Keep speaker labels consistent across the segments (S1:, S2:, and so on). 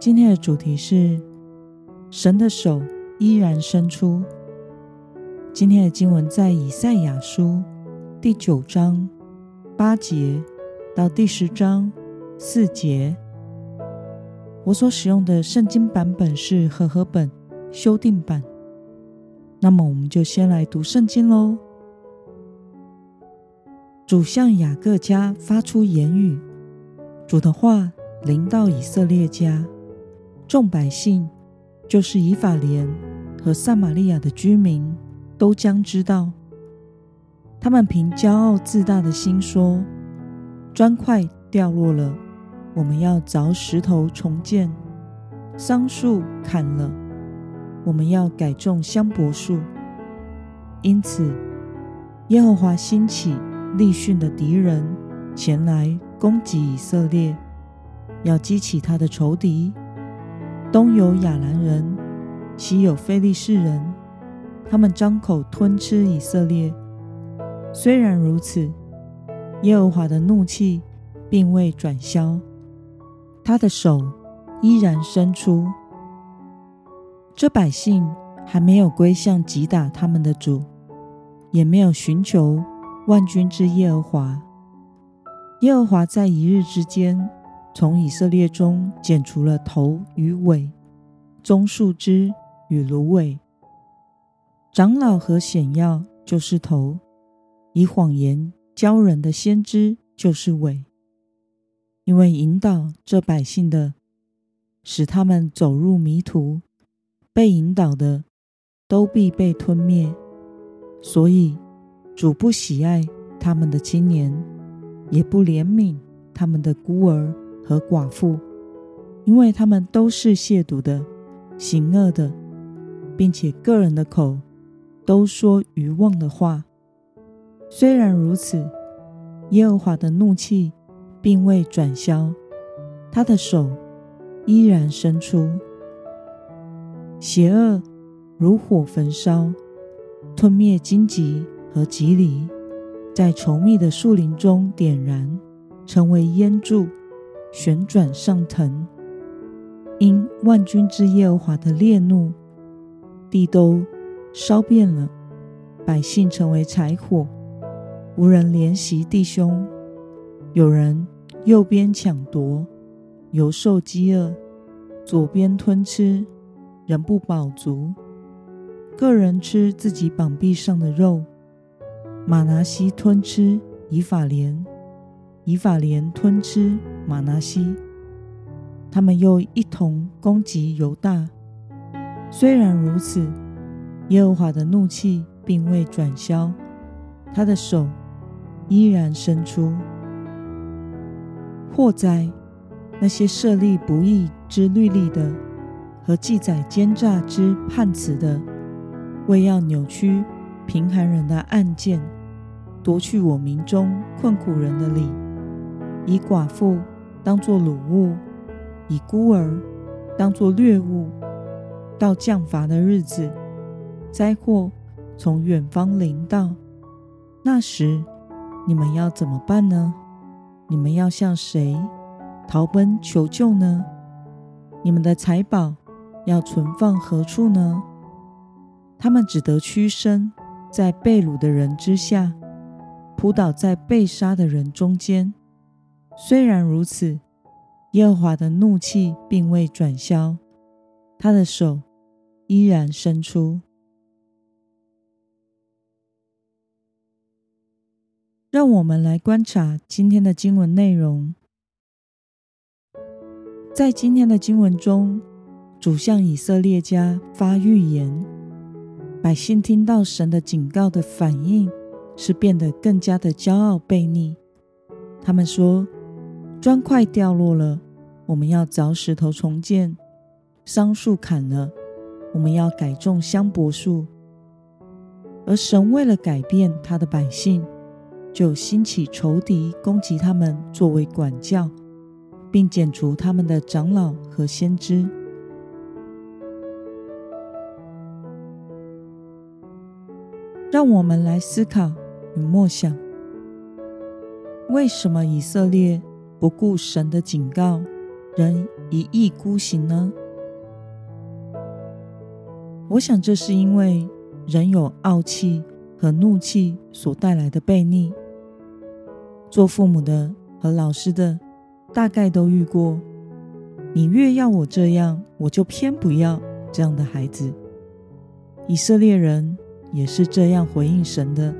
S1: 今天的主题是神的手依然伸出。今天的经文在以赛亚书第九章八节到第十章四节。我所使用的圣经版本是和合本修订版。那么，我们就先来读圣经喽。主向雅各家发出言语，主的话临到以色列家。众百姓，就是以法莲和撒玛利亚的居民，都将知道。他们凭骄傲自大的心说：“砖块掉落了，我们要凿石头重建；桑树砍了，我们要改种香柏树。”因此，耶和华兴起利汛的敌人前来攻击以色列，要激起他的仇敌。东有亚兰人，西有非利士人，他们张口吞吃以色列。虽然如此，耶和华的怒气并未转消，他的手依然伸出。这百姓还没有归向击打他们的主，也没有寻求万军之耶和华。耶和华在一日之间，从以色列中剪除了头与尾，棕树枝与芦苇。长老和显要就是头，以谎言教人的先知就是尾。因为引导这百姓的，使他们走入迷途，被引导的都必被吞灭。所以主不喜爱他们的青年，也不怜悯他们的孤儿。和寡妇，因为他们都是亵渎的、行恶的，并且个人的口都说愚妄的话。虽然如此，耶和华的怒气并未转消，他的手依然伸出。邪恶如火焚烧，吞灭荆棘和蒺藜，在稠密的树林中点燃，成为烟柱。旋转上腾，因万军之耶和华的烈怒，地都烧遍了，百姓成为柴火，无人怜惜弟兄。有人右边抢夺，由受饥饿；左边吞吃，人不饱足。个人吃自己膀臂上的肉。马拿西吞吃以法莲，以法莲吞吃。玛拿西，他们又一同攻击犹大。虽然如此，耶和华的怒气并未转消，他的手依然伸出。祸哉！那些设立不义之律例的，和记载奸诈之判词的，为要扭曲贫寒人的案件，夺去我民中困苦人的理，以寡妇。当作掳物，以孤儿当作掠物，到降罚的日子，灾祸从远方临到，那时你们要怎么办呢？你们要向谁逃奔求救呢？你们的财宝要存放何处呢？他们只得屈身在被掳的人之下，扑倒在被杀的人中间。虽然如此，耶和华的怒气并未转消，他的手依然伸出。让我们来观察今天的经文内容。在今天的经文中，主向以色列家发预言，百姓听到神的警告的反应是变得更加的骄傲悖逆。他们说。砖块掉落了，我们要凿石头重建，桑树砍了，我们要改种香柏树。而神为了改变他的百姓，就兴起仇敌攻击他们，作为管教，并剪除他们的长老和先知。让我们来思考与默想：为什么以色列不顾神的警告，仍一意孤行呢？我想，这是因为人有傲气和怒气所带来的悖逆。做父母的和老师的，大概都遇过：你越要我这样，我就偏不要这样的孩子。以色列人。也是这样回应神的，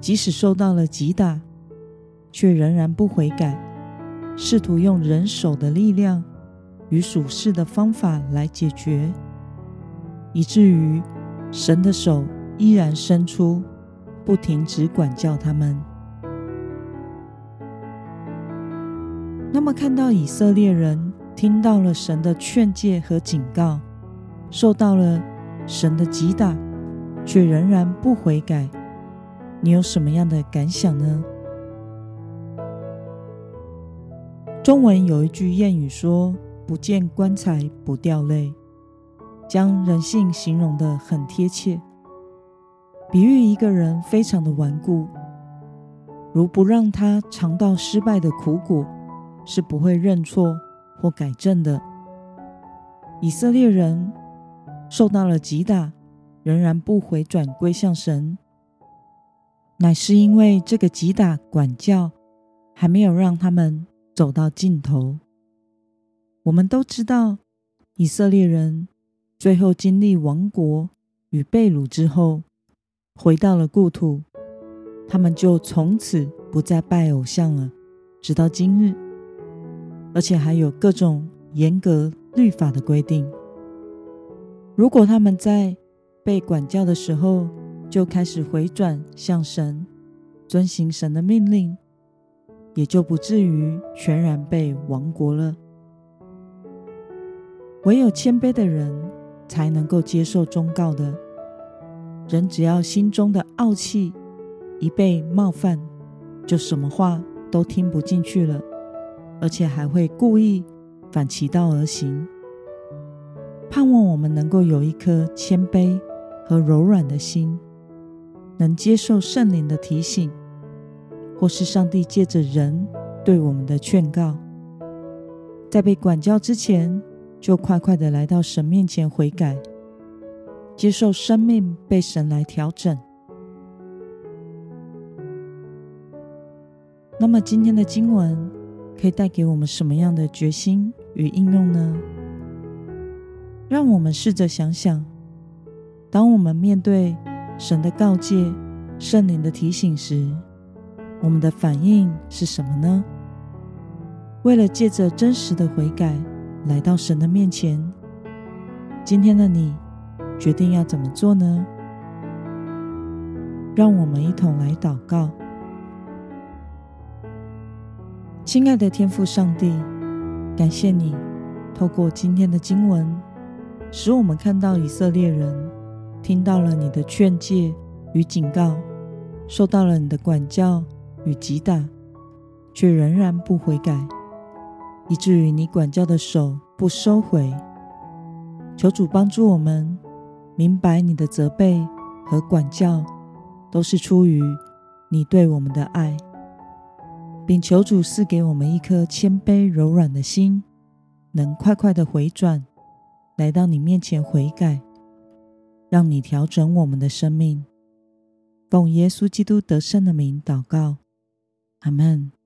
S1: 即使受到了击打，却仍然不悔改，试图用人手的力量与属世的方法来解决，以至于神的手依然伸出，不停止管教他们。那么，看到以色列人听到了神的劝诫和警告，受到了神的击打。却仍然不悔改，你有什么样的感想呢？中文有一句谚语说：“不见棺材不掉泪”，将人性形容得很贴切，比喻一个人非常的顽固，如不让他尝到失败的苦果，是不会认错或改正的。以色列人受到了击打。仍然不回转归向神，乃是因为这个击打管教还没有让他们走到尽头。我们都知道，以色列人最后经历亡国与被掳之后，回到了故土，他们就从此不再拜偶像了，直到今日，而且还有各种严格律法的规定。如果他们在被管教的时候，就开始回转向神，遵行神的命令，也就不至于全然被亡国了。唯有谦卑的人，才能够接受忠告的。人只要心中的傲气一被冒犯，就什么话都听不进去了，而且还会故意反其道而行。盼望我们能够有一颗谦卑。和柔软的心，能接受圣灵的提醒，或是上帝借着人对我们的劝告，在被管教之前，就快快的来到神面前悔改，接受生命被神来调整。那么今天的经文可以带给我们什么样的决心与应用呢？让我们试着想想。当我们面对神的告诫、圣灵的提醒时，我们的反应是什么呢？为了借着真实的悔改来到神的面前，今天的你决定要怎么做呢？让我们一同来祷告。亲爱的天父上帝，感谢你透过今天的经文，使我们看到以色列人。听到了你的劝诫与警告，受到了你的管教与击打，却仍然不悔改，以至于你管教的手不收回。求主帮助我们明白你的责备和管教都是出于你对我们的爱，并求主赐给我们一颗谦卑柔软的心，能快快的回转，来到你面前悔改。让你调整我们的生命，奉耶稣基督得胜的名祷告，Amen.